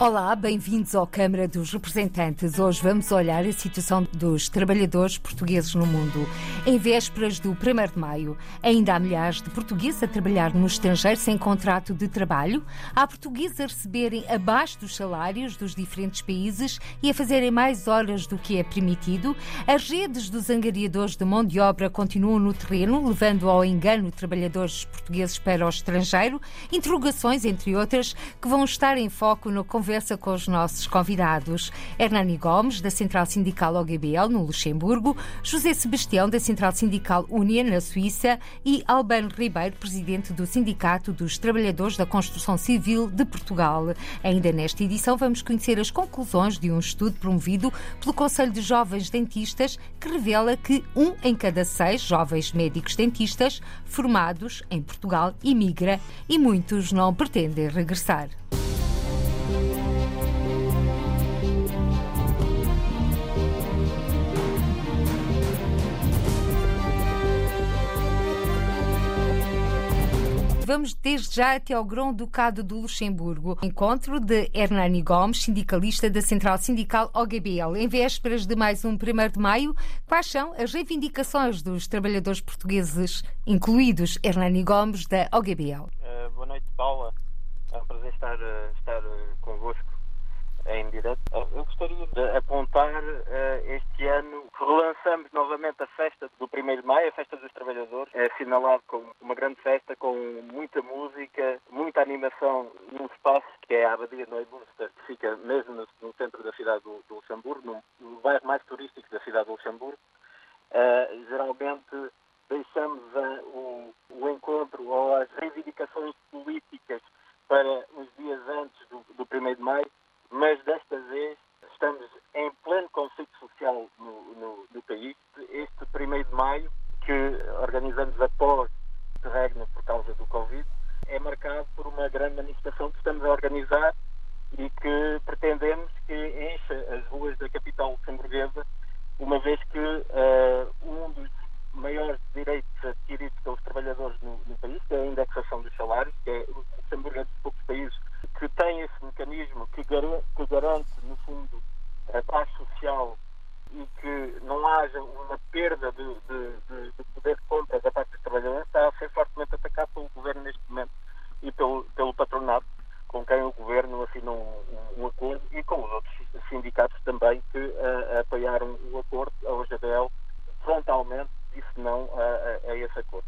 Olá, bem-vindos ao Câmara dos Representantes. Hoje vamos olhar a situação dos trabalhadores portugueses no mundo. Em vésperas do 1 de maio, ainda há milhares de portugueses a trabalhar no estrangeiro sem contrato de trabalho. Há portugueses a receberem abaixo dos salários dos diferentes países e a fazerem mais horas do que é permitido. As redes dos angariadores de mão de obra continuam no terreno, levando ao engano trabalhadores portugueses para o estrangeiro. Interrogações, entre outras, que vão estar em foco no conversa com os nossos convidados. Hernani Gomes, da Central Sindical OGBL, no Luxemburgo, José Sebastião, da Central Sindical Union, na Suíça, e Albano Ribeiro, presidente do Sindicato dos Trabalhadores da Construção Civil de Portugal. Ainda nesta edição, vamos conhecer as conclusões de um estudo promovido pelo Conselho de Jovens Dentistas, que revela que um em cada seis jovens médicos dentistas formados em Portugal imigra e muitos não pretendem regressar. Vamos desde já até ao Grão-Ducado do Luxemburgo. Encontro de Hernani Gomes, sindicalista da Central Sindical OGBL. Em vésperas de mais um 1 de maio, quais são as reivindicações dos trabalhadores portugueses, incluídos Hernani Gomes, da OGBL? Uh, boa noite, Paula. É um prazer estar, uh, estar uh, convosco em direto. Eu gostaria de apontar este ano que relançamos novamente a festa do 1 de Maio, a festa dos trabalhadores, é assinalado como uma grande festa com muita música, muita animação num espaço que é a Abadia Neuburster, que fica mesmo no, no, centro da cidade do, do Luxemburgo, no, no, bairro mais turístico da cidade do Luxemburgo. Uh, geralmente deixamos uh, o, o encontro ou as reivindicações políticas para os dias antes do, do 1 de Maio, mas desta vez estamos em pleno conflito social no, no, no país. Este 1 de maio, que organizamos após o interregno por causa do Covid, é marcado por uma grande manifestação que estamos a organizar e que pretendemos que encha as ruas da capital luxemburguesa, uma vez que uh, um dos maiores direitos adquiridos pelos trabalhadores no, no, país, que é a indexação dos salários, que é o Luxemburgo é dos poucos países que tem esse mecanismo que garante, no fundo, a paz social e que não haja uma perda de, de, de, de poder de compra da parte dos trabalhadores, está a ser fortemente atacado pelo governo neste momento e pelo, pelo patronato, com quem o governo assinou um, um, acordo e com os outros sindicatos também que uh, apoiaram o acordo, a OGBL, frontalmente disse não a, a, a esse acordo.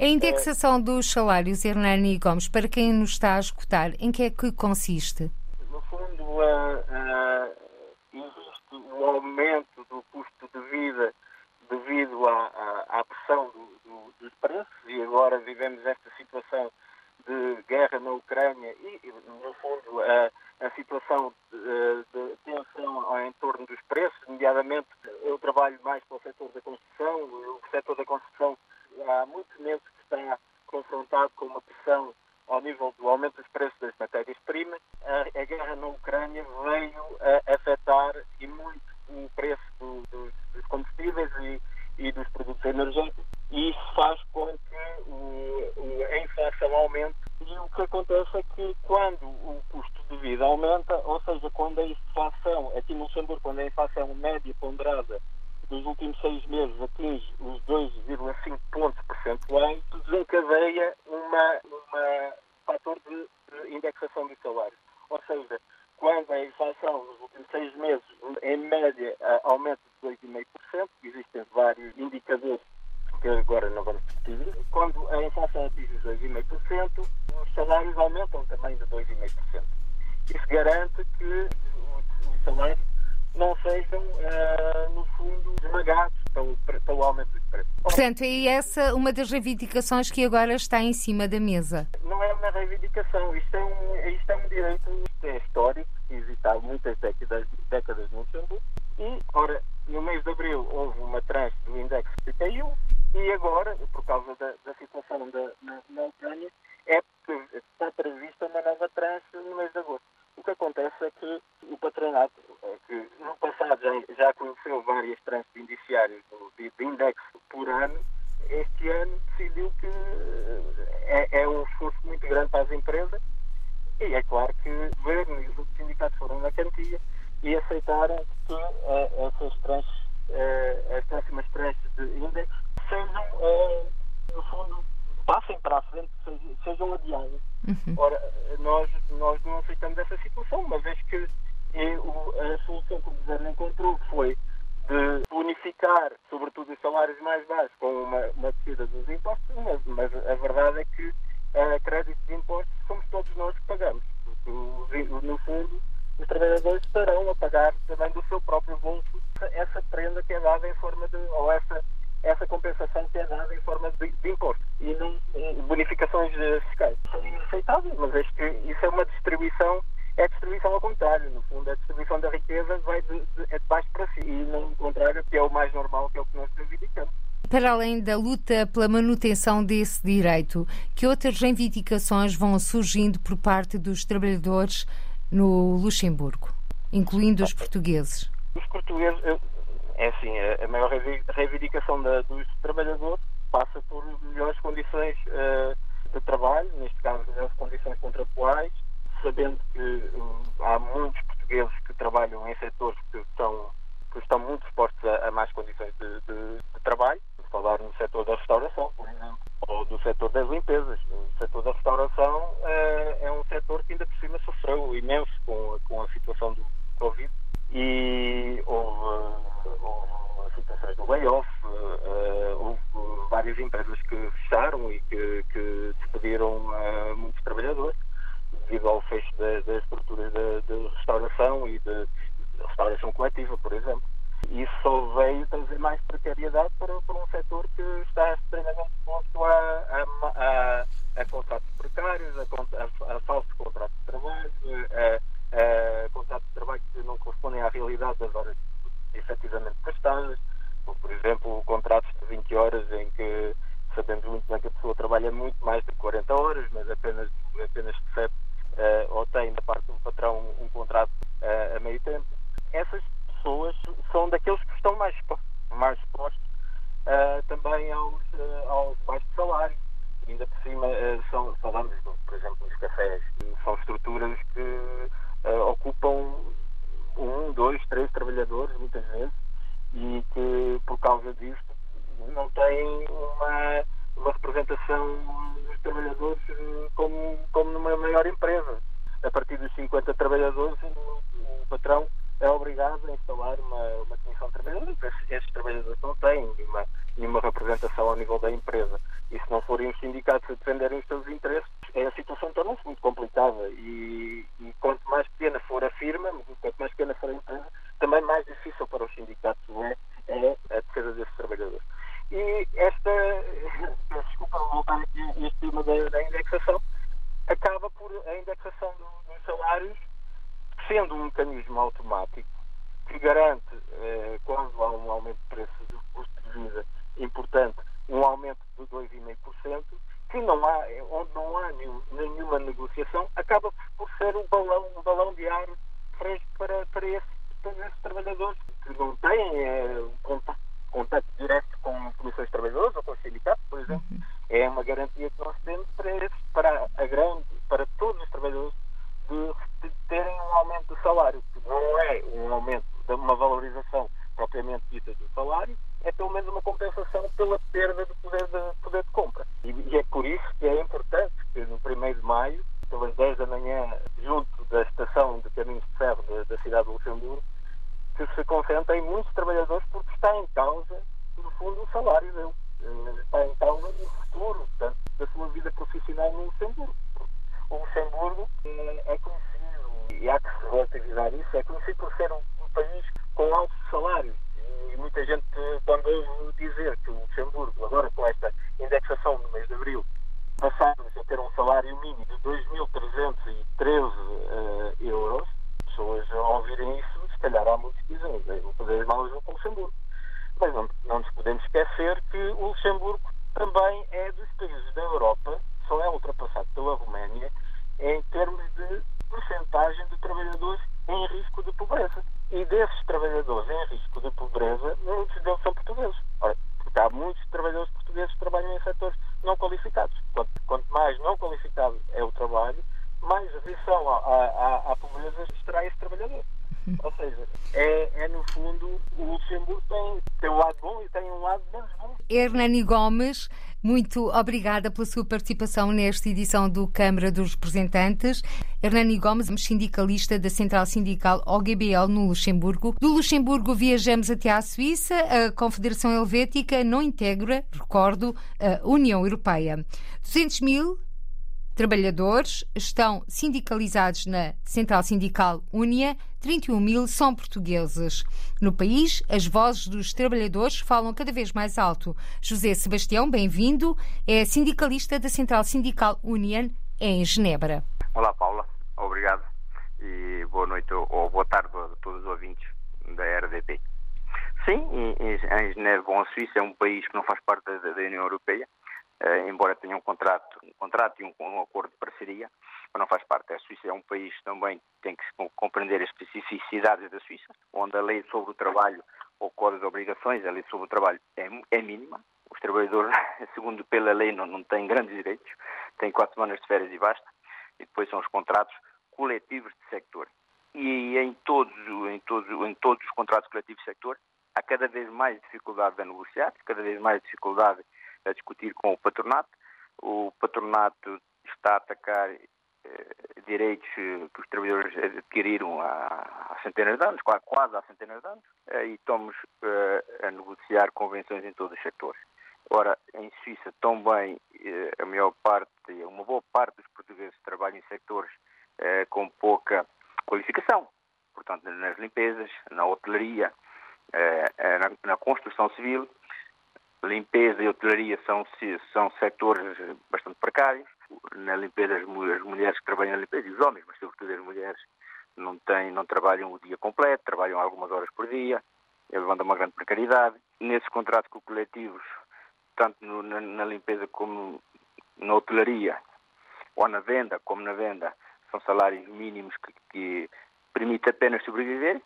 A indexação dos salários, Hernani Gomes, para quem nos está a escutar, em que é que consiste? No fundo, uh, uh, existe um aumento do custo de vida devido à, à, à pressão do, do, dos preços e agora vivemos esta situação de guerra na Ucrânia e, no fundo, a, a situação de, de tensão em torno dos preços, nomeadamente eu trabalho mais para o setor da construção, o setor da construção há muitos meses que está confrontado com uma pressão ao nível do aumento dos preços das matérias-primas. A, a, guerra na Ucrânia veio a afetar e muito o preço do, do, dos combustíveis e, e, dos produtos energéticos e isso faz com que o, o, a inflação aumente e o que acontece é que quando o custo de vida aumenta, ou seja, quando a inflação, aqui no Luxemburgo, quando a inflação média ponderada dos últimos seis meses atinge os 2,5 pontos percentuais, desencadeia uma, uma fator de, de indexação dos salários. Ou seja, quando a inflação nos últimos seis meses, em média, aumenta de 2,5%, existem vários indicadores que agora não vamos discutir, quando a inflação atinge os 2,5%, os salários aumentam também de 2,5%. Isso garante que os salários não sejam, uh, no fundo, esmagados pelo, pelo aumento dos preços. Portanto, é essa uma das reivindicações que agora está em cima da mesa? Não é uma reivindicação, isto é um, isto é um direito é histórico, que existe há muitas décadas, décadas no Luxemburgo, e, ora, no mês de abril houve uma tranche do index que caiu, e agora, por causa da, da situação da, na, na Ucrânia, é, está prevista uma nova tranche no mês de agosto. O que acontece é que o patronato, é que no passado já, já conheceu várias tranches indiciárias de, de indexo por ano, este ano decidiu que é, é, um esforço muito grande para as empresas. E é claro que o governo e os sindicatos foram na cantia e aceitaram que uh, essas tranches, uh, as próximas tranches de índice sejam, uh, no fundo, passem para a frente, sejam, adiadas. Uhum. Ora, nós, nós não aceitamos essa situação, uma vez que a solução que o governo encontrou foi de bonificar, sobretudo, os salários mais baixos com uma, uma descida dos impostos, mas, mas a verdade é que a crédito de impostos somos todos nós que pagamos. Porque, no fundo, os trabalhadores estarão a pagar também do seu próprio bolso essa prenda que é dada em forma de, ou essa, essa compensação que é dada em forma de, de imposto e não bonificações fiscais. Isso é inaceitável, mas que isso é uma distribuição é distribuição ao contrário. No fundo, a distribuição da riqueza vai de, de, é de baixo para cima e não o contrário, que é o mais normal, que é o que nós reivindicamos. Para além da luta pela manutenção desse direito, que outras reivindicações vão surgindo por parte dos trabalhadores no Luxemburgo, incluindo os portugueses? Os portugueses, é assim, a maior reivindicação da, dos trabalhadores passa por melhores condições uh, de trabalho, neste caso, melhores condições contratuais, sabendo que um, há muitos portugueses que trabalham em setores que estão, que estão muito expostos a, a más condições de, de, de trabalho. Falar no setor da restauração, por exemplo, ou do setor das limpezas. O setor da restauração é, é um setor que ainda por cima sofreu imenso com, com a situação do Covid e houve, houve situações do layoff, uh, houve várias empresas que fecharam e que, que despediram uh, muitos trabalhadores devido ao fecho das estruturas de, de, restauração e de, de, restauração coletiva, por exemplo. Isso só veio trazer mais precariedade para, para um setor que está extremamente exposto a, a, a, a contratos precários, a, a, falsos contratos de trabalho, a, a contratos de trabalho que não correspondem à realidade das horas efetivamente prestadas, por exemplo, contratos de 20 horas em que sabemos muito bem que a pessoa trabalha muito mais de 40 horas, mas apenas, apenas recebe uh, ou tem da parte do patrão um contrato uh, a meio tempo. Essas pessoas são daqueles que estão mais, mais expostos uh, também aos, aos baixos salários. Ainda por cima, são, falamos, por exemplo, dos cafés, são estruturas que ocupam um, dois, três trabalhadores, muitas vezes, e que, por causa disto, não têm uma uma representação dos trabalhadores eh, como, como numa maior empresa. A partir dos 50 trabalhadores, o, o patrão é obrigado a instalar uma, uma comissão de trabalhadores. Esses, esses trabalhadores não têm nenhuma, nenhuma representação ao nível da empresa. E se não forem os sindicatos a defenderem os seus interesses, a situação torna-se muito complicada. E quanto mais pequena for a firma, quanto mais pequena for a empresa, também mais difícil para os sindicatos é, é a defesa desses trabalhadores. E esta, peço desculpa voltar aqui a este tema da, da, indexação, acaba por a indexação do, dos salários sendo um mecanismo automático que garante, eh, quando há um aumento de preços do custo de vida importante, um aumento de 2,5%, que não há, onde não há nenhum, nenhuma negociação, acaba por ser um balão, um balão de ar fresco para, para, esses, para esses trabalhadores que não têm eh, contato contato direto com comissões de trabalhadores ou com os sindicatos, por exemplo, uhum. é uma garantia que nós temos para, esses, para a grande, para todos os trabalhadores de, de terem um aumento do salário, que não é um aumento, de uma valorização propriamente dita do salário, é pelo menos uma compensação pela perda do poder de, poder de compra. E, e é por isso que é importante que no 1 de maio, pelas 10 da manhã, junto da estação de caminhos de ferro da, da cidade de Luxemburgo, que se concentra em muitos trabalhadores porque está em causa, no fundo, o salário dele. Eh, está em causa futuro portanto, da sua vida profissional no Luxemburgo. O Luxemburgo eh, é conhecido, e há que se relativizar isso, é conhecido por ser um, um país com altos salários. E muita gente, quando ouve dizer que o Luxemburgo, agora com esta indexação no mês de abril, passamos a ter um salário mínimo de 2.313 uh, euros, pessoas ao ouvirem isso, se calhar há muitos que dizem, vou fazer as malas vou para o Luxemburgo. Mas não, não nos podemos esquecer que o Luxemburgo também é dos países da Europa, só é ultrapassado pela Roménia, em termos de porcentagem de trabalhadores em risco de pobreza. E de desses trabalhadores em risco de pobreza, muitos deles são portugueses. Ora, porque há muitos trabalhadores portugueses que trabalham em setores não qualificados. Quanto, quanto mais não qualificado é o trabalho, mais adição à, à, à pobreza estará esse trabalhador. Ou seja, é, é, no fundo o Luxemburgo tem, tem um lado bom e tem um lado menos bom. Hernani Gomes, muito obrigada pela sua participação nesta edição do Câmara dos Representantes. Hernani Gomes, sindicalista da Central Sindical OGBL no Luxemburgo. Do Luxemburgo viajamos até à Suíça. A Confederação Helvética não integra, recordo, a União Europeia. 200 mil trabalhadores estão sindicalizados na Central Sindical Unia, 31 mil são portugueses. No país, as vozes dos trabalhadores falam cada vez mais alto. José Sebastião, bem-vindo, é sindicalista da Central Sindical Union em Genebra. Olá, Paula. Obrigado. E boa noite ou boa tarde a todos os ouvintes da RDP. Sim, em Genebra, bom, a Suíça é um país que não faz parte da União Europeia, embora tenha um contrato, um contrato e um, um, acordo de parceria, mas não faz parte. A Suíça é um país que também tem que compreender as especificidades da Suíça, onde a lei sobre o trabalho ou código de obrigações, a lei sobre o trabalho é, é mínima. Os trabalhadores, segundo pela lei, não, não têm grandes direitos, têm quatro semanas de férias e basta, e depois são os contratos coletivos de sector. E em todos, em todos, em todos os contratos coletivos de sector, há cada vez mais dificuldade a negociar, cada vez mais dificuldade a discutir com o patronato. O patronato está a atacar eh, direitos que os trabalhadores adquiriram há, há, centenas de anos, quase há centenas de anos, eh, e estamos eh, a negociar convenções em todos os setores. Ora, em Suíça também eh, a maior parte, uma boa parte dos portugueses trabalham em setores eh, com pouca qualificação, portanto, nas limpezas, na hotelaria, eh, na, na construção civil, limpeza e hotelaria são, são setores bastante precários. Na limpeza, as, mulheres que trabalham na limpeza, e os homens, mas sobretudo as mulheres, não, têm, não trabalham o dia completo, trabalham algumas horas por dia, levando a uma grande precariedade. Nesses contratos coletivos, tanto no, na, na, limpeza como na hotelaria, ou na venda, como na venda, são salários mínimos que, que permitem apenas sobreviver.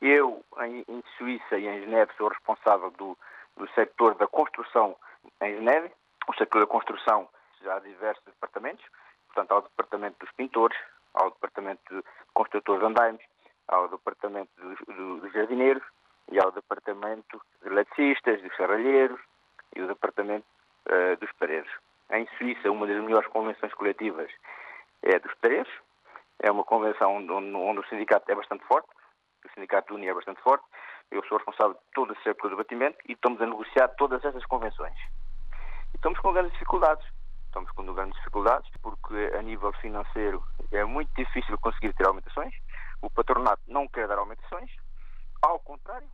Eu, em, em Suíça e em Geneve, sou responsável do, do setor da construção em Geneve. O setor da construção já há diversos departamentos, portanto, há o departamento dos pintores, há o departamento de construtores de andaimes, há o departamento dos, dos jardineiros e há o departamento de eletricistas, dos serralheiros e o departamento uh, dos pareiros. Em Suíça, uma das melhores convenções coletivas é dos pareiros. É uma convenção onde, onde o sindicato é bastante forte, o sindicato de Unia é bastante forte, eu sou responsável de todo esse setor de batimento e estamos a negociar todas essas convenções. E estamos com grandes dificuldades. Estamos com grandes dificuldades porque, a nível financeiro, é muito difícil conseguir ter aumentações. O patronato não quer dar aumentações. Ao contrário,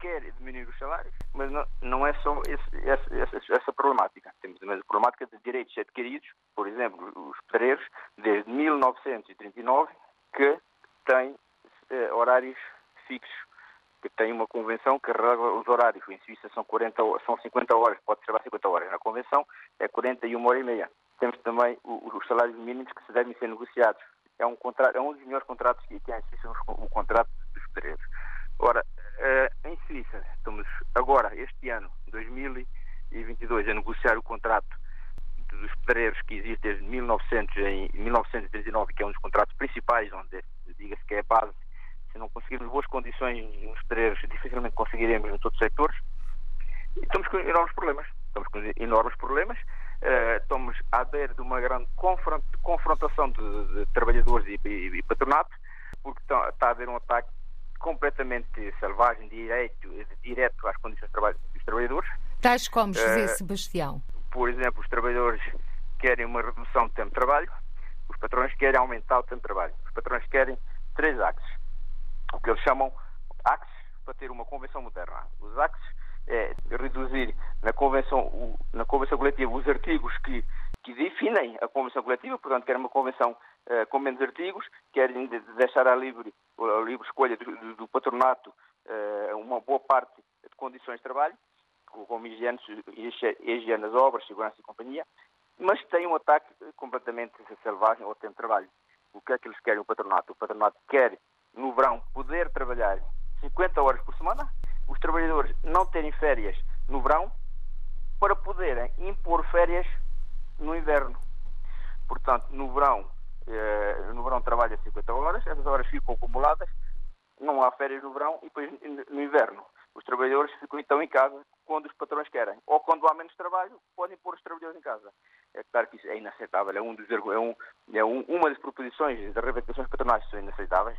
quer diminuir os salários, mas não, não é só esse, essa, essa, essa, problemática. Temos também a problemática de direitos adquiridos, por exemplo, os pedreiros, desde 1939, que têm eh, horários fixos que tem uma convenção que regra os horários. Em Suíça são, 40, são 50 horas, pode trabalhar 50 horas. Na convenção é 41 horas e meia. Temos também os salários mínimos que se devem ser negociados. É um, contrato, é um dos melhores contratos que tem em Suíça, o contrato dos pedreiros. Ora, eh, em Suíça, estamos agora, este ano, 2022, a negociar o contrato dos pedreiros que existe desde 1900, em 1939, que é um dos contratos principais, onde diga-se que é a base conseguirmos boas condições nos pedreiros, dificilmente conseguiremos em todos os setores. E estamos com enormes problemas. Estamos com enormes problemas. Uh, estamos à beira de uma grande confront confrontação de, de trabalhadores e, e, e, patronato, porque está, está a haver um ataque completamente selvagem, direto, direto às condições de trabalho dos trabalhadores. Tais como José uh, Sebastião. Por exemplo, os trabalhadores querem uma redução do tempo de trabalho, os patrões querem aumentar o tempo de trabalho. Os patrões querem três axes o que eles chamam axes para ter uma convenção moderna. Os axes é reduzir na convenção, na convenção coletiva os artigos que, que definem a convenção coletiva, portanto, querem uma convenção uh, com menos artigos, querem deixar a livre, a livre escolha do, do, patronato uh, uma boa parte de condições de trabalho, como higiene, higiene nas obras, segurança e companhia, mas tem um ataque completamente selvagem ao tempo de trabalho. O que é que eles querem o patronato? O patronato quer no verão, poder trabalhar 50 horas por semana, os trabalhadores não terem férias no verão, para poderem impor férias no inverno. Portanto, no verão, eh, no verão trabalha 50 horas, essas horas ficam acumuladas, não há férias no verão e depois no inverno. Os trabalhadores ficam então em casa quando os patrões querem. Ou quando há menos trabalho, podem pôr os trabalhadores em casa. É claro que isso é inaceitável. É, um dos, é, um, é um, uma das proposições das reivindicações patronais que são inaceitáveis.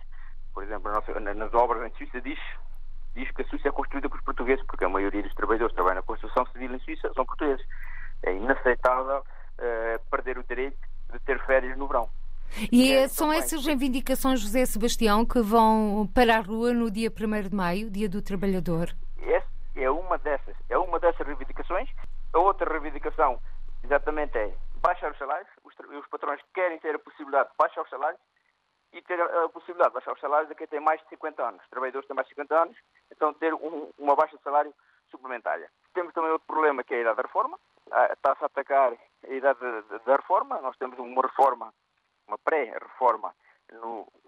Por exemplo, nas obras em Suíça diz, diz que a Suíça é construída por portugueses, porque a maioria dos trabalhadores que trabalham na construção civil em Suíça são portugueses. É inaceitável uh, perder o direito de ter férias no verão. E é, são essas reivindicações, José Sebastião, que vão para a rua no dia 1 de maio, dia do trabalhador? Essa é uma dessas. É uma dessas reivindicações. A outra reivindicação, exatamente, é baixar os salários. Os, os patrões querem ter a possibilidade de baixar os salários e ter a, possibilidade de baixar os salários a quem tem mais de 50 anos. Os trabalhadores têm mais de 50 anos, então ter um, uma baixa de salário suplementária. Temos também outro problema que é a idade da reforma. Ah, está-se a atacar a idade da reforma. Nós temos uma reforma uma pré-reforma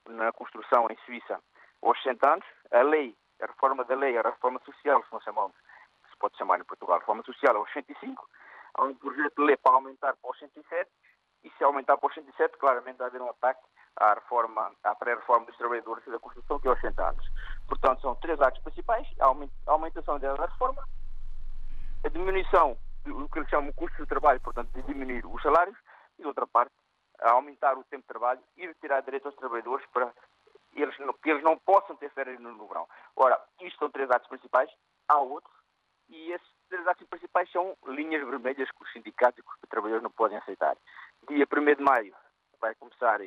na construção em Suíça aos 60 anos. A lei, a reforma da lei, a reforma social, se nós chamamos, se pode chamar em Portugal, a reforma social aos 105. Há um projeto de lei para aumentar para os 107 e se aumentar para os 107, claramente vai haver um ataque à reforma, à pré-reforma dos trabalhadores da construção, que é aos 60 anos. Portanto, são três atos principais, a aumentação da reforma, a diminuição do que eles chamam de custo de trabalho, portanto, de diminuir os salários, e, de outra parte, a aumentar o tempo de trabalho e retirar direito aos trabalhadores para eles que eles não possam ter férias no, verão. Ora, isto são três atos principais, há outros, e esses três atos principais são linhas vermelhas que os sindicatos e os trabalhadores não podem aceitar. Dia 1 de maio vai começar,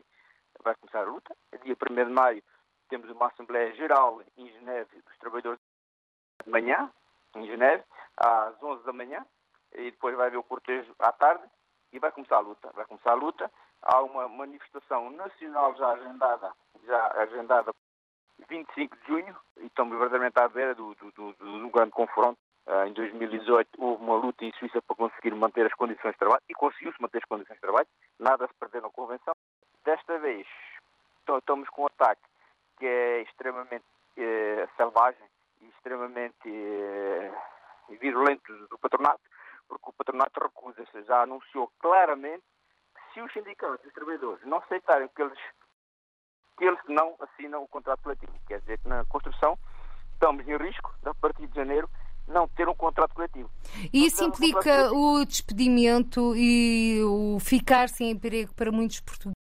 vai começar a luta, dia 1 de maio temos uma Assembleia Geral em Geneve dos trabalhadores de manhã, em Geneve, às 11 da manhã, e depois vai haver o cortejo à tarde, e vai começar a luta. Vai começar a luta há uma manifestação nacional já agendada, já agendada 25 de junho, e estamos verdadeiramente à beira do, do, do, do grande confronto. Uh, em 2018 houve uma luta em Suíça para conseguir manter as condições de trabalho e conseguiu-se manter as condições de trabalho, nada se perdeu na convenção. Desta vez estamos com um ataque que é extremamente eh, selvagem e extremamente eh, virulento do patronato, porque o patronato recusa-se, já anunciou claramente se os sindicatos e os trabalhadores não aceitarem que eles, que eles não assinam o contrato coletivo, quer dizer que na construção estamos em risco, a partir de janeiro, não ter um contrato coletivo. E isso implica um o despedimento e o ficar sem emprego para muitos portugueses?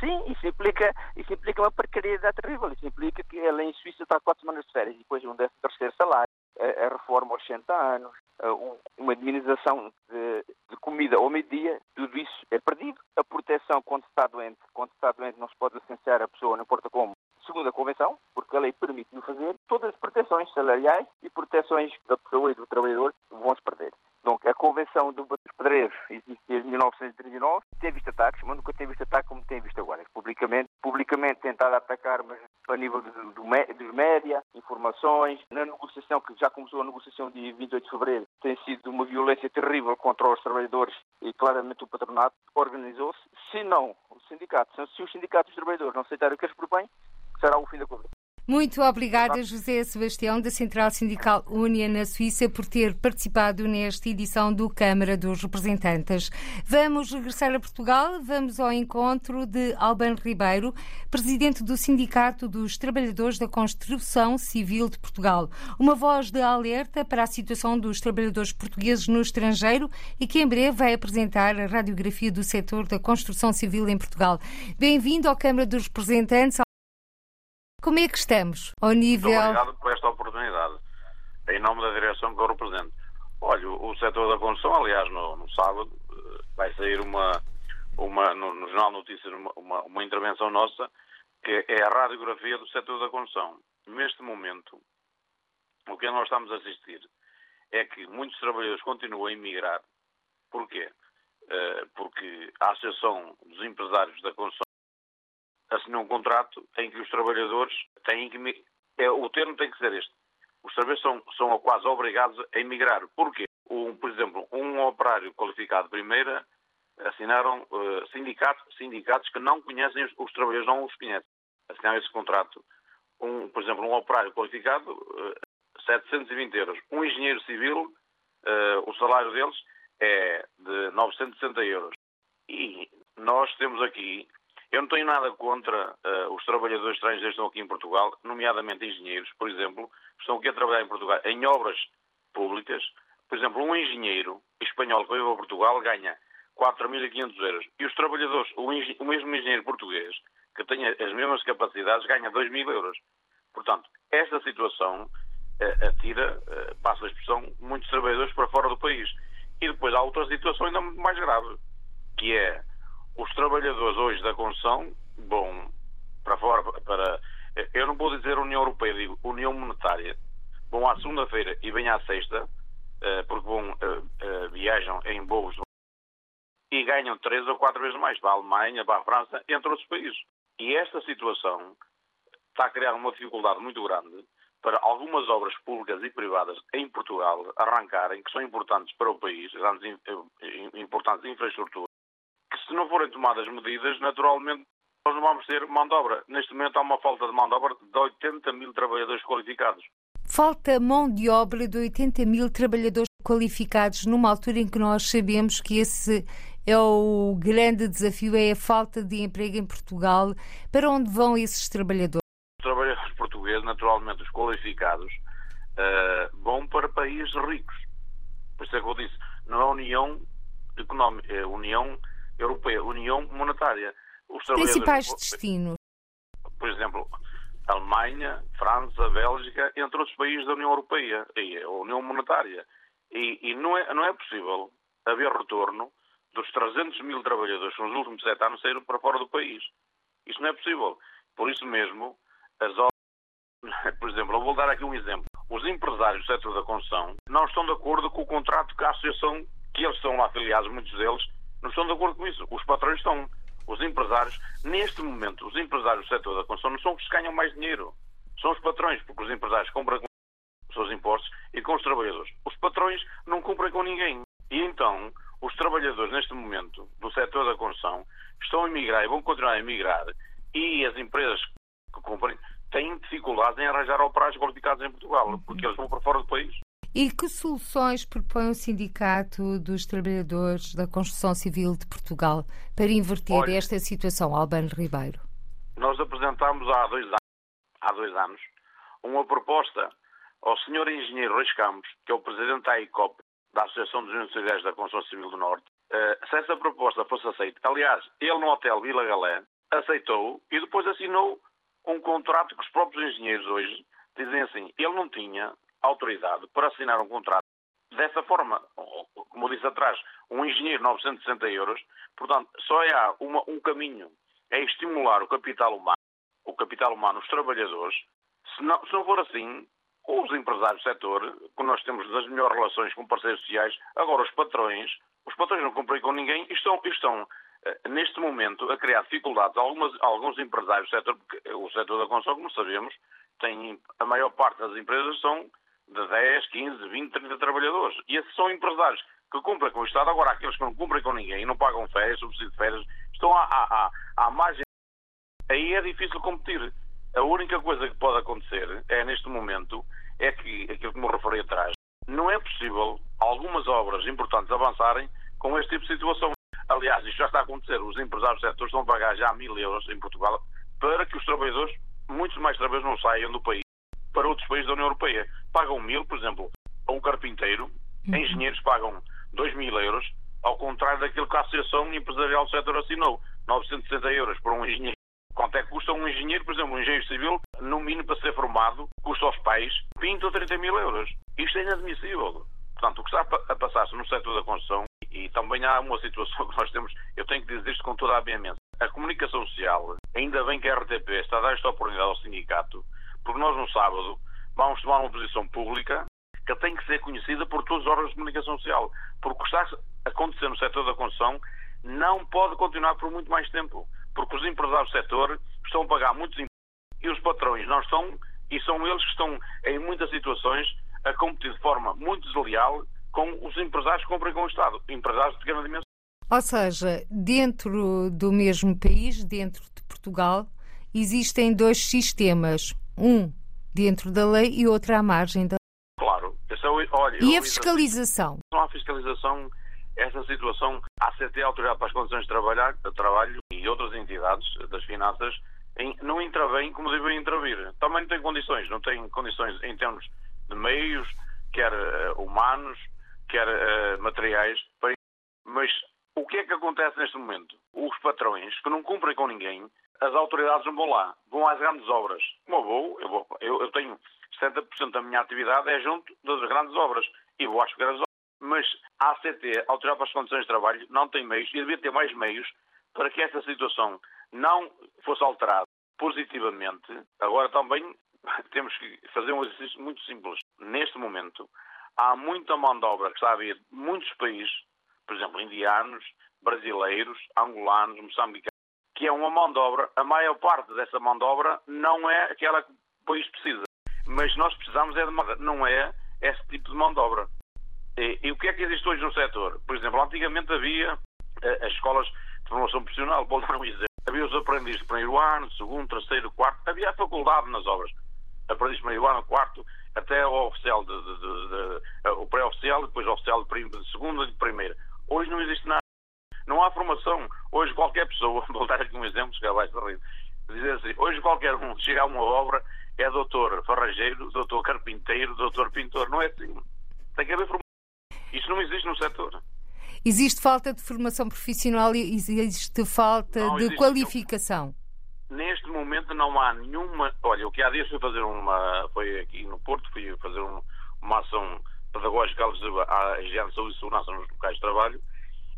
Sim, isso implica, isso implica uma precariedade terrível. Isso implica que ela em Suíça está quatro semanas de férias e depois um décimo terceiro salário, a, a reforma aos 60 anos, uma diminuição de, de comida ao meio-dia, tudo isso é perdido. A proteção quando está doente, quando está doente não se pode licenciar a pessoa, não importa como, segundo a Convenção, porque a lei permite-o fazer, todas as proteções salariais e proteções da pessoa e do trabalhador vão-se perder. Então, a Convenção dos Pedreiros existe desde 1939, tem visto ataques, mas nunca tem visto ataque como tem visto agora. Publicamente, publicamente tentado atacar, mas a nível do, do, dos média, informações, na negociação, que já começou a negociação de 28 de fevereiro, tem sido uma violência terrível contra os trabalhadores e claramente o patronato organizou-se. Se não, o sindicato, se os sindicatos e os trabalhadores não aceitarem o que eles propõem, será o fim da conversa. Muito obrigada, José Sebastião, da Central Sindical Unia na Suíça, por ter participado nesta edição do Câmara dos Representantes. Vamos regressar a Portugal, vamos ao encontro de Albano Ribeiro, presidente do Sindicato dos Trabalhadores da Construção Civil de Portugal. Uma voz de alerta para a situação dos trabalhadores portugueses no estrangeiro e que em breve vai apresentar a radiografia do setor da construção civil em Portugal. Bem-vindo ao Câmara dos Representantes. Como é que estamos ao nível. Muito obrigado por esta oportunidade, em nome da direção que eu represento. Olha, o, setor da construção, aliás, no, no sábado, eh, vai sair uma, uma no, no Jornal Notícias uma, uma, uma, intervenção nossa, que é a radiografia do setor da construção. Neste momento, o que nós estamos a assistir é que muitos trabalhadores continuam a emigrar. Porquê? Uh, porque a Associação dos Empresários da Construção assinou um contrato em que os trabalhadores têm que. É, o termo tem que ser este. Os trabalhadores são, são quase obrigados a emigrar. Porquê? Um, por exemplo, um operário qualificado de primeira assinaram uh, sindicatos, sindicatos que não conhecem os, os, trabalhadores, não os conhecem. Assinaram esse contrato um, por exemplo, um operário qualificado, 720 euros. Um engenheiro civil, o salário deles é de 960 euros. E nós temos aqui, eu não tenho nada contra uh, os trabalhadores estrangeiros que estão aqui em Portugal, nomeadamente engenheiros, por exemplo, que estão aqui a trabalhar em Portugal em obras públicas. Por exemplo, um engenheiro espanhol que veio a Portugal ganha 4.500 euros. E os trabalhadores, o, o, mesmo engenheiro português, que tenha as mesmas capacidades, ganha 2.000 euros. Portanto, esta situação uh, atira, uh, passa a expressão, muitos trabalhadores para fora do país. E depois há outra situação ainda mais grave, que é os trabalhadores hoje da construção vão para fora, para. Eu não vou dizer União Europeia, digo União Monetária. Vão à segunda-feira e vêm à sexta, eh, porque vão, eh, eh, viajam em voos e ganham três ou quatro vezes mais para a Alemanha, para a França, entre outros países. E esta situação está a criar uma dificuldade muito grande para algumas obras públicas e privadas em Portugal arrancarem, que são importantes para o país, grandes importantes infraestruturas, se não forem tomadas medidas, naturalmente nós não vamos ter mão de obra. Neste momento há uma falta de mão de obra de 80 mil trabalhadores qualificados. Falta mão de obra de 80 mil trabalhadores qualificados numa altura em que nós sabemos que esse é o grande desafio, é a falta de emprego em Portugal. Para onde vão esses trabalhadores? portugueses, naturalmente os qualificados, uh, vão para países ricos. Por isso é que eu disse, não é União Económica, é União Europeia, União Monetária. Os Principais destinos. Por exemplo, Alemanha, França, Bélgica, entre outros países da União Europeia, e a União Monetária. E, e, não, é, não é possível haver retorno dos 300 mil trabalhadores que nos últimos sete anos saíram para fora do país. Isso não é possível. Por isso mesmo, as por exemplo, eu vou dar aqui um exemplo. Os empresários do setor da construção não estão de acordo com o contrato que a associação, que eles estão afiliados, muitos deles, não estão de acordo com isso. Os patrões estão. Os empresários, neste momento, os empresários do setor da construção não são os que ganham mais dinheiro. São os patrões, porque os empresários compram com os seus impostos e com os trabalhadores. Os patrões não cumprem com ninguém. E então, os trabalhadores, neste momento, do setor da construção, estão a emigrar e vão continuar a emigrar. E as empresas que cumprem têm dificuldades em arranjar operários qualificados em Portugal, porque eles vão para fora do país. E que soluções propõe o Sindicato dos Trabalhadores da Construção Civil de Portugal para inverter Olha, esta situação, Albano Ribeiro? Nós apresentámos há dois, anos, há dois anos uma proposta ao Sr. Engenheiro Reis Campos, que é o Presidente da ICOP, da Associação dos Industriais da Construção Civil do Norte, uh, se essa proposta fosse aceita. Aliás, ele no Hotel Vila Galé aceitou e depois assinou um contrato que os próprios engenheiros hoje dizem assim, ele não tinha autoridade para assinar um contrato. Dessa forma, como disse atrás, um engenheiro 960 euros, portanto, só há uma, um caminho, é estimular o capital humano, o capital humano, os trabalhadores, se não, se não for assim, os empresários do setor, que nós temos das melhores relações com parceiros sociais, agora os patrões, os patrões não cumprem com ninguém e estão, estão eh, neste momento, a criar dificuldades a, algumas, a alguns empresários do setor, porque o setor da construção, como sabemos, tem, a maior parte das empresas são de 10, 15, 20, 30 trabalhadores. E esses são empresários que cumprem com o Estado. Agora, aqueles que não cumprem com ninguém, não pagam férias, subsídio de férias, estão à, à, à margem. Aí é difícil competir. A única coisa que pode acontecer é, neste momento, é que, aquilo que me referi atrás, não é possível algumas obras importantes avançarem com este tipo de situação. Aliás, isto já está a acontecer. Os empresários do setor estão a pagar já mil euros em Portugal para que os trabalhadores, muitos mais trabalhadores, não saiam do país para outros países da União Europeia. Pagam mil, por exemplo, a um carpinteiro, uhum. engenheiros pagam dois mil euros, ao contrário daquilo que a Associação Empresarial do Setor assinou, 960 euros por um engenheiro. Quanto é que custa um engenheiro, por exemplo, um engenheiro civil, no mínimo para ser formado, custa aos pais 20 ou 30 mil euros. Isto é inadmissível. Portanto, o que está a passar-se no setor da construção e também há uma situação que nós temos, eu tenho que dizer isto com toda a veemência. A comunicação social, ainda bem que a RTP está a dar esta oportunidade ao sindicato, porque nós no sábado vamos tomar uma posição pública que tem que ser conhecida por todos os órgãos de comunicação social. Porque o que está a acontecer no setor da construção não pode continuar por muito mais tempo. Porque os empresários do setor estão a pagar muitos impostos e os patrões não estão, e são eles que estão, em muitas situações, a competir de forma muito desleal com os empresários que comprem com o Estado, empresários de pequena dimensão. Ou seja, dentro do mesmo país, dentro de Portugal, existem dois sistemas. Um dentro da lei e outro à margem da Claro. Olha, E a fiscalização? Não há fiscalização. Essa situação, a ACT, a Autoridade para as Condições de Trabalhar, Trabalho e outras entidades das finanças, em- não intervêm como devem intervir. Também não tem condições, não tem condições em termos de meios, quer eh, humanos, quer eh, materiais. Mas o que é que acontece neste momento? Os patrões que não cumprem com ninguém, as autoridades não vão lá, vão às grandes obras. Como eu vou, eu, vou, eu, eu tenho 70% da minha atividade é junto das grandes obras e vou às pequenas obras. Mas a ACT, a Autoridade para as Condições de Trabalho, não tem meios e devia ter mais meios para que esta situação não fosse alterada positivamente. Agora também temos que fazer um exercício muito simples. Neste momento, há muita mão de obra que está a vir de muitos países, por exemplo, indianos, brasileiros, angolanos, moçambicanos, que é uma mão de obra. A maior parte dessa mão de obra não é aquela que o país precisa. Mas nós precisamos é de mão, não é esse tipo de mão de obra. E, e o que é que existe hoje no setor? Por exemplo, antigamente havia eh, as escolas de formação profissional, vou dar um exemplo. Havia os aprendizes de primeiro ano, segundo, terceiro, quarto. Havia a faculdade nas obras. Aprendiz de primeiro ano, quarto, até o oficial, de, de- de- de- eh, o pré-oficial, depois o oficial de, prim- de segundo e de primeiro. Hoje não existe nada. Não há formação. Hoje qualquer pessoa, vou dar aqui um exemplo, se calhar vai-se rir, dizer assim, hoje qualquer um chega a uma obra é doutor farrageiro, doutor carpinteiro, doutor pintor. Não é assim. Tem que haver formação. Isso não existe no setor. Existe falta de formação profissional e existe falta Não de existe. qualificação. Neste momento não há nenhuma. Olha, o que há dias fui fazer uma. Foi aqui no Porto, fui fazer um- uma ação pedagógica à higiene de saúde e segurança nos locais de trabalho.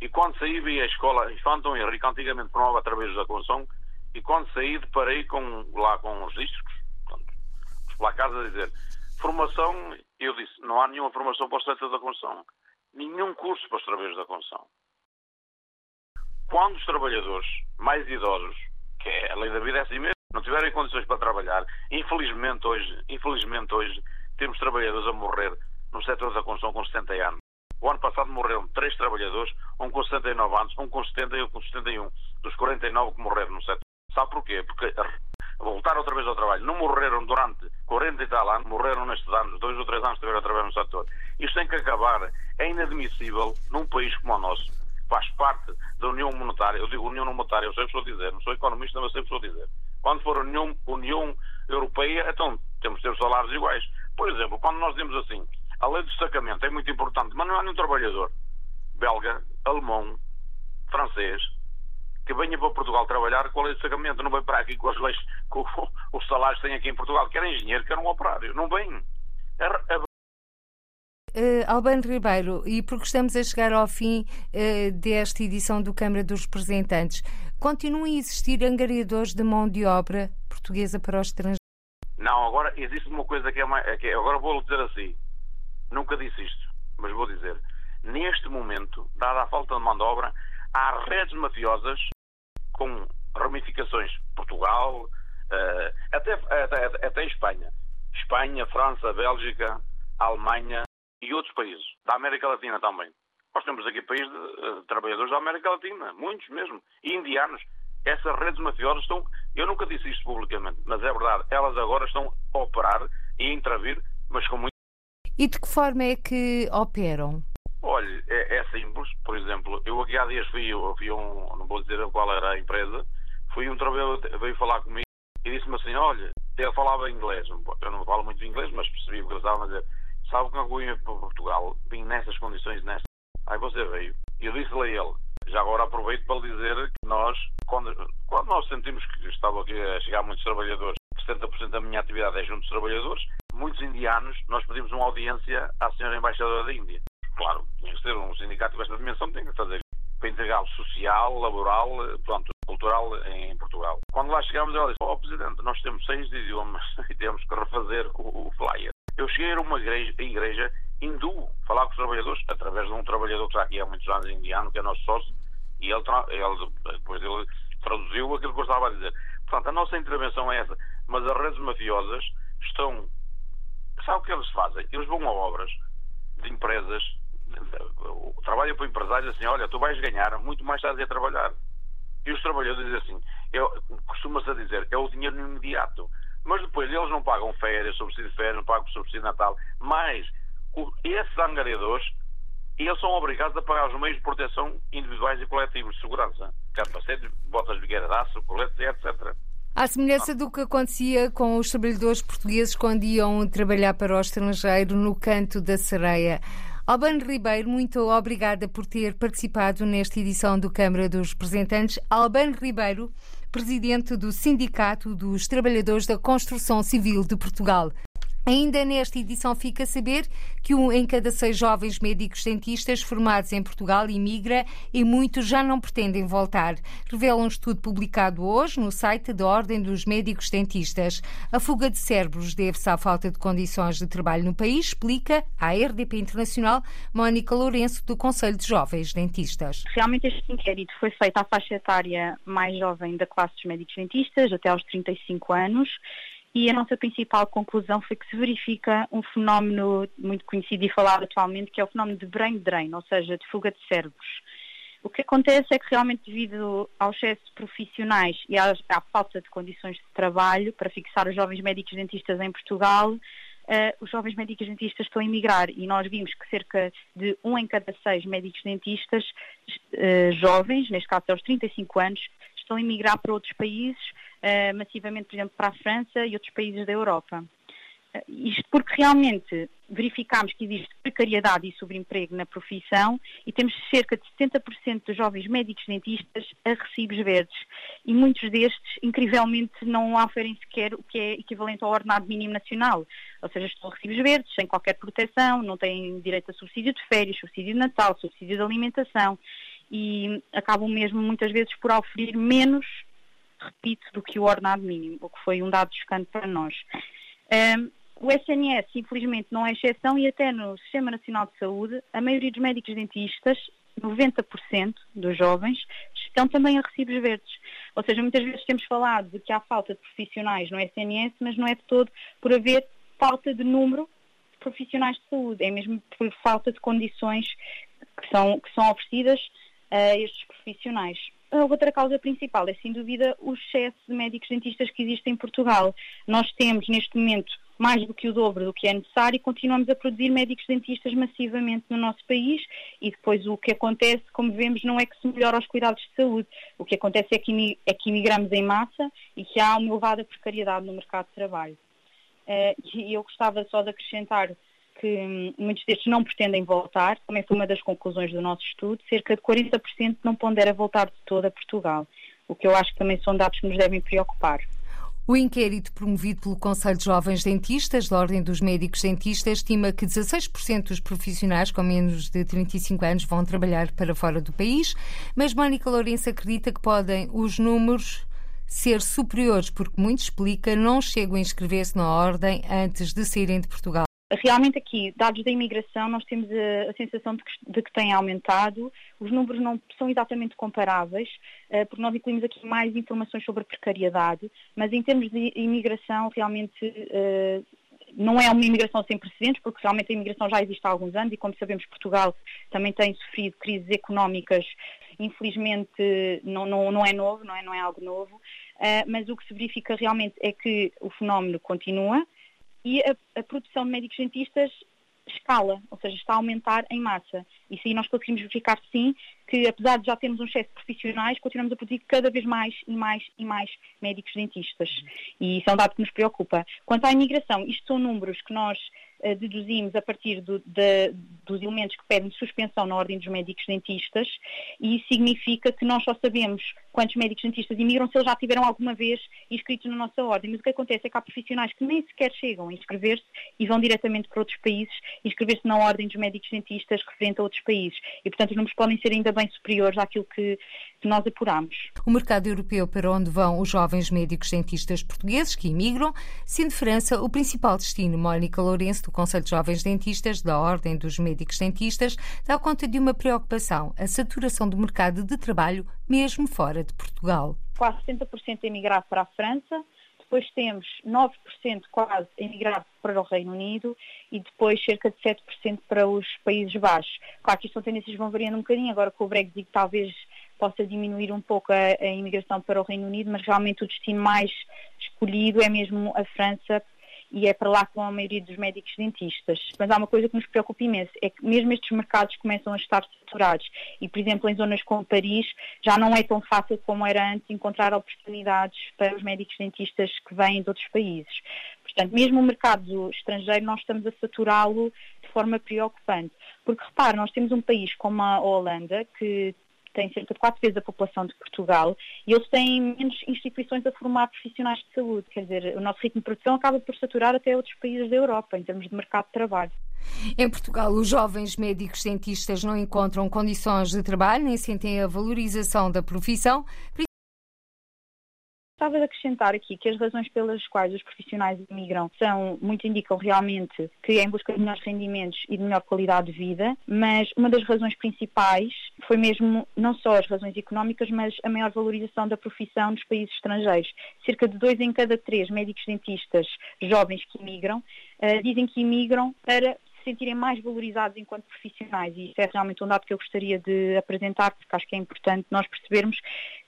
E quando saí, vi a escola Infantão Henrique, antigamente formava através da Conção, e quando saí, deparei com, lá com os discos, portanto, os placados a dizer formação. Eu disse: não há nenhuma formação para o setor da construção. Nenhum curso para os trabalhadores da construção. Quando os trabalhadores mais idosos, que é a lei da vida é assim mesmo, não tiverem condições para trabalhar, infelizmente hoje, infelizmente hoje, temos trabalhadores a morrer no setor da construção com 70 anos. O ano passado morreram três trabalhadores, um com 79 anos, um com 70 e um com 71, dos 49 que morreram no setor. Sabe porquê? Porque voltaram outra vez ao trabalho. Não morreram durante 40 e tal anos, morreram nestes anos, dois ou três anos estiveram a trabalhar no setor. Isto tem que acabar. É inadmissível num país como o nosso, faz parte da União Monetária, eu digo União Monetária, eu sei o que estou a dizer, não sou economista, mas sei o que estou a dizer. Quando for União, União Europeia, então temos de ter salários iguais. Por exemplo, quando nós dizemos assim, a lei de destacamento é muito importante, mas não há nenhum trabalhador belga, alemão, francês, que venha para Portugal trabalhar com a lei de destacamento. Não vem para aqui com as leis, com os salários que tem aqui em Portugal. Quer engenheiro, quer um operário. Não vem. É, é Uh, Albano Ribeiro, e porque estamos a chegar ao fim uh, desta edição do Câmara dos Representantes, continuam a existir angariadores de mão de obra portuguesa para os estrangeiros? Não, agora existe uma coisa que é mais. Que é, agora vou dizer assim. Nunca disse isto, mas vou dizer. Neste momento, dada a falta de mão de obra, há redes mafiosas com ramificações Portugal, uh, até, até, até Espanha. Espanha, França, Bélgica, Alemanha e outros países. Da América Latina também. Nós temos aqui países de, uh, trabalhadores da América Latina, muitos mesmo, e indianos. Essas redes mafiosas estão. Eu nunca disse isto publicamente, mas é verdade, elas agora estão a operar e a intervir, mas com muito. E de que forma é que operam? Olha, é, é, simples. Por exemplo, eu aqui há dias fui, eu um, não vou dizer qual era a empresa, fui um trabalhador, veio falar comigo e disse-me assim: olha, ele falava inglês, eu não falo muito inglês, mas percebi o que ele estava a dizer. Sabe que eu vim para Portugal, vim nessas condições, nessas. Aí você veio. E eu disse-lhe a ele, já agora aproveito para lhe dizer que nós, quando, quando nós sentimos que estavam aqui a chegar muitos trabalhadores, 70% da minha atividade é junto dos trabalhadores, muitos indianos, nós pedimos uma audiência à senhora embaixadora da Índia. Claro, tinha que ser um sindicato com esta dimensão, tem que fazer para integrar social, laboral, pronto, cultural em Portugal. Quando lá chegámos, ela disse, ó oh, Presidente, nós temos seis idiomas e temos que refazer o, flyer. Eu cheguei a uma igreja, igreja hindu, falar com os trabalhadores, através de um trabalhador que está aqui há muitos anos, indiano, que é nosso sócio, e ele, ele depois ele traduziu aquilo que eu estava a dizer. Portanto, a nossa intervenção é essa. Mas as redes mafiosas estão... Sabe o que eles fazem? Eles vão a obras de empresas, trabalham para empresários assim, olha, tu vais ganhar muito mais tarde a trabalhar. E os trabalhadores dizem assim, costuma-se a dizer, é o dinheiro imediato. mas depois eles não pagam férias, subsídio de férias, não pagam subsídio de Natal, mas esses angariadores, eles são obrigados a pagar os meios de proteção individuais e coletivos de segurança, capacetes, botas de guerra de aço, coletes, etc. À semelhança do que acontecia com os trabalhadores portugueses quando iam trabalhar para o estrangeiro no canto da sereia. Albano Ribeiro, muito obrigada por ter participado nesta edição do Câmara dos Representantes. Albano Ribeiro, presidente do Sindicato dos Trabalhadores da Construção Civil de Portugal. Ainda nesta edição fica a saber que um em cada seis jovens médicos dentistas formados em Portugal imigra e muitos já não pretendem voltar. Revela um estudo publicado hoje no site da Ordem dos Médicos Dentistas. A fuga de cérebros deve-se à falta de condições de trabalho no país, explica à RDP Internacional Mónica Lourenço, do Conselho de Jovens Dentistas. Realmente este inquérito foi feito à faixa etária mais jovem da classe dos médicos dentistas, até aos 35 anos, e a nossa principal conclusão foi que se verifica um fenómeno muito conhecido e falado atualmente, que é o fenómeno de brain drain, ou seja, de fuga de cérebros. O que acontece é que realmente devido ao excesso de profissionais e à, à falta de condições de trabalho para fixar os jovens médicos dentistas em Portugal, Uh, os jovens médicos dentistas estão a emigrar e nós vimos que cerca de um em cada seis médicos dentistas uh, jovens, neste caso aos 35 anos, estão a emigrar para outros países, uh, massivamente, por exemplo, para a França e outros países da Europa. Uh, isto porque realmente verificámos que existe precariedade e sobreemprego na profissão e temos cerca de 70% dos jovens médicos dentistas a recibos verdes. E muitos destes, incrivelmente, não oferem sequer o que é equivalente ao ordenado mínimo nacional, ou seja, estão a recibos verdes, sem qualquer proteção, não têm direito a subsídio de férias, subsídio de Natal, subsídio de alimentação e acabam mesmo muitas vezes por oferir menos, repito, do que o ordenado mínimo, o que foi um dado chocante para nós. Um, o SNS, infelizmente, não é exceção e até no Sistema Nacional de Saúde, a maioria dos médicos dentistas, 90% dos jovens, estão também a recibos verdes. Ou seja, muitas vezes temos falado de que há falta de profissionais no SNS, mas não é de todo por haver falta de número de profissionais de saúde, é mesmo por falta de condições que são, que são oferecidas a estes profissionais. A outra causa principal é, sem dúvida, o excesso de médicos dentistas que existe em Portugal. Nós temos, neste momento, mais do que o dobro do que é necessário e continuamos a produzir médicos dentistas massivamente no nosso país e depois o que acontece, como vemos, não é que se melhora os cuidados de saúde. O que acontece é que, é que imigramos em massa e que há uma elevada precariedade no mercado de trabalho. Uh, e eu gostava só de acrescentar que muitos destes não pretendem voltar, também foi uma das conclusões do nosso estudo, cerca de 40% não pondera voltar de todo a Portugal, o que eu acho que também são dados que nos devem preocupar. O inquérito promovido pelo Conselho de Jovens Dentistas, da Ordem dos Médicos Dentistas, estima que 16% dos profissionais com menos de 35 anos vão trabalhar para fora do país, mas Mónica Lourenço acredita que podem os números ser superiores, porque muito explica, não chegam a inscrever-se na Ordem antes de saírem de Portugal. Realmente aqui, dados da imigração, nós temos a, a sensação de que, de que têm aumentado. Os números não são exatamente comparáveis, uh, porque nós incluímos aqui mais informações sobre a precariedade, mas em termos de imigração, realmente uh, não é uma imigração sem precedentes, porque realmente a imigração já existe há alguns anos e, como sabemos, Portugal também tem sofrido crises económicas. Infelizmente, não, não, não é novo, não é, não é algo novo, uh, mas o que se verifica realmente é que o fenómeno continua e a, a produção de médicos cientistas escala, ou seja, está a aumentar em massa. E sim, nós conseguimos verificar, sim, que apesar de já termos um excesso de profissionais, continuamos a produzir cada vez mais e mais e mais médicos dentistas. E isso é um dado que nos preocupa. Quanto à imigração, isto são números que nós deduzimos a partir do, de, dos elementos que pedem suspensão na ordem dos médicos dentistas, e isso significa que nós só sabemos quantos médicos dentistas imigram se eles já tiveram alguma vez inscritos na nossa ordem. Mas o que acontece é que há profissionais que nem sequer chegam a inscrever-se e vão diretamente para outros países inscrever-se na ordem dos médicos dentistas referente a outros países. E, portanto, os números podem ser ainda bem superiores àquilo que, que nós apuramos. O mercado europeu para onde vão os jovens médicos dentistas portugueses que imigram, sendo França o principal destino. Mónica Lourenço, Conselho de Jovens Dentistas, da Ordem dos Médicos Dentistas, dá conta de uma preocupação, a saturação do mercado de trabalho, mesmo fora de Portugal. Quase 70% emigrado para a França, depois temos 9% quase emigrado para o Reino Unido e depois cerca de 7% para os Países Baixos. Claro que isto são tendências que vão variando um bocadinho, agora com o Brexit talvez possa diminuir um pouco a, a imigração para o Reino Unido, mas realmente o destino mais escolhido é mesmo a França e é para lá que vão a maioria dos médicos dentistas. Mas há uma coisa que nos preocupa imenso, é que mesmo estes mercados começam a estar saturados e, por exemplo, em zonas como Paris, já não é tão fácil como era antes encontrar oportunidades para os médicos dentistas que vêm de outros países. Portanto, mesmo o mercado estrangeiro, nós estamos a saturá-lo de forma preocupante. Porque, repare, nós temos um país como a Holanda, que tem cerca de quatro vezes a população de Portugal e eles têm menos instituições a formar profissionais de saúde. Quer dizer, o nosso ritmo de produção acaba por saturar até outros países da Europa em termos de mercado de trabalho. Em Portugal, os jovens médicos dentistas não encontram condições de trabalho nem sentem a valorização da profissão. Gostava de acrescentar aqui que as razões pelas quais os profissionais imigram são, muito indicam realmente que é em busca de melhores rendimentos e de melhor qualidade de vida, mas uma das razões principais foi mesmo não só as razões económicas, mas a maior valorização da profissão nos países estrangeiros. Cerca de dois em cada três médicos dentistas jovens que imigram uh, dizem que imigram para se sentirem mais valorizados enquanto profissionais e isso é realmente um dado que eu gostaria de apresentar porque acho que é importante nós percebermos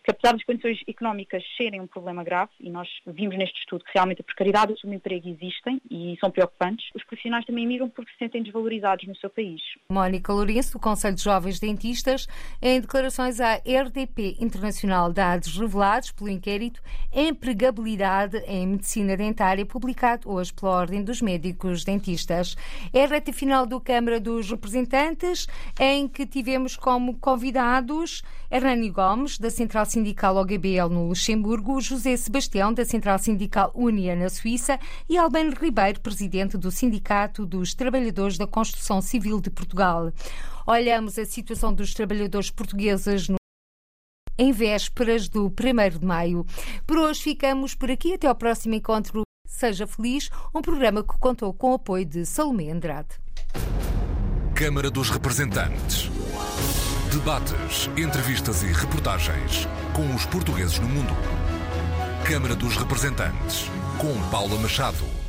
que apesar das condições económicas serem um problema grave, e nós vimos neste estudo que realmente a precariedade e o subemprego existem e são preocupantes, os profissionais também migram porque se sentem desvalorizados no seu país. Mónica Lourenço, do Conselho de Jovens Dentistas, em declarações à RDP Internacional, dados revelados pelo inquérito Empregabilidade em Medicina Dentária, publicado hoje pela Ordem dos Médicos Dentistas. É a reta final do Câmara dos Representantes, em que tivemos como convidados Hernani Gomes, da Central Sindical OGBL no Luxemburgo, José Sebastião, da Central Sindical Unia na Suíça e Albano Ribeiro, presidente do Sindicato dos Trabalhadores da Construção Civil de Portugal. Olhamos a situação dos trabalhadores portugueses no em vésperas do 1 de maio. Por hoje ficamos por aqui. Até ao próximo encontro. Seja Feliz, um programa que contou com o apoio de Salomé Andrade. Câmara dos Representantes. Debates, entrevistas e reportagens com os portugueses no mundo. Câmara dos Representantes, com Paula Machado.